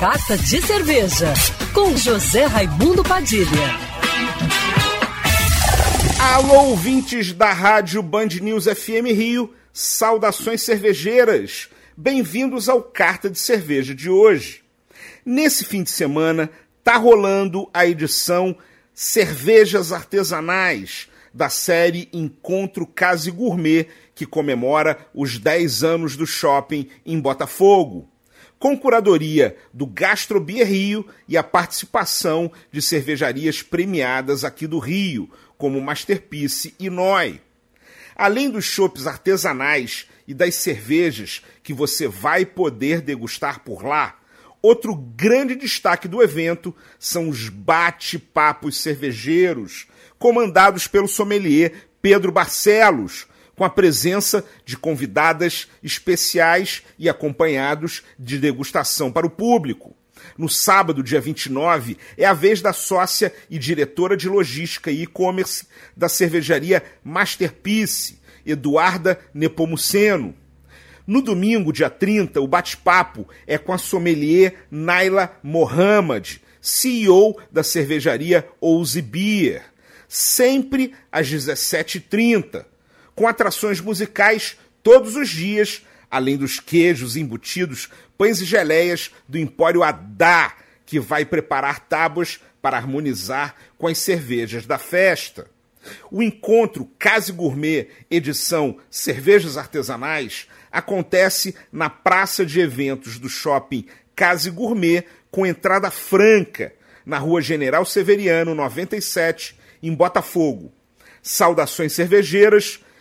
Carta de Cerveja, com José Raimundo Padilha. Alô, ouvintes da Rádio Band News FM Rio, saudações cervejeiras. Bem-vindos ao Carta de Cerveja de hoje. Nesse fim de semana, tá rolando a edição Cervejas Artesanais da série Encontro Case Gourmet, que comemora os 10 anos do shopping em Botafogo com curadoria do Gastrobier Rio e a participação de cervejarias premiadas aqui do Rio, como Masterpiece e Noi. Além dos chopes artesanais e das cervejas que você vai poder degustar por lá, outro grande destaque do evento são os bate-papos cervejeiros, comandados pelo sommelier Pedro Barcelos, com a presença de convidadas especiais e acompanhados de degustação para o público. No sábado, dia 29, é a vez da sócia e diretora de logística e e-commerce da cervejaria Masterpiece, Eduarda Nepomuceno. No domingo, dia 30, o bate-papo é com a sommelier Naila Mohamed, CEO da cervejaria Ouse Beer, sempre às 17h30 com atrações musicais todos os dias, além dos queijos embutidos, pães e geleias do Empório Adá, que vai preparar tábuas para harmonizar com as cervejas da festa. O encontro Case Gourmet, edição Cervejas Artesanais, acontece na praça de eventos do shopping Case Gourmet, com entrada franca, na rua General Severiano, 97, em Botafogo. Saudações cervejeiras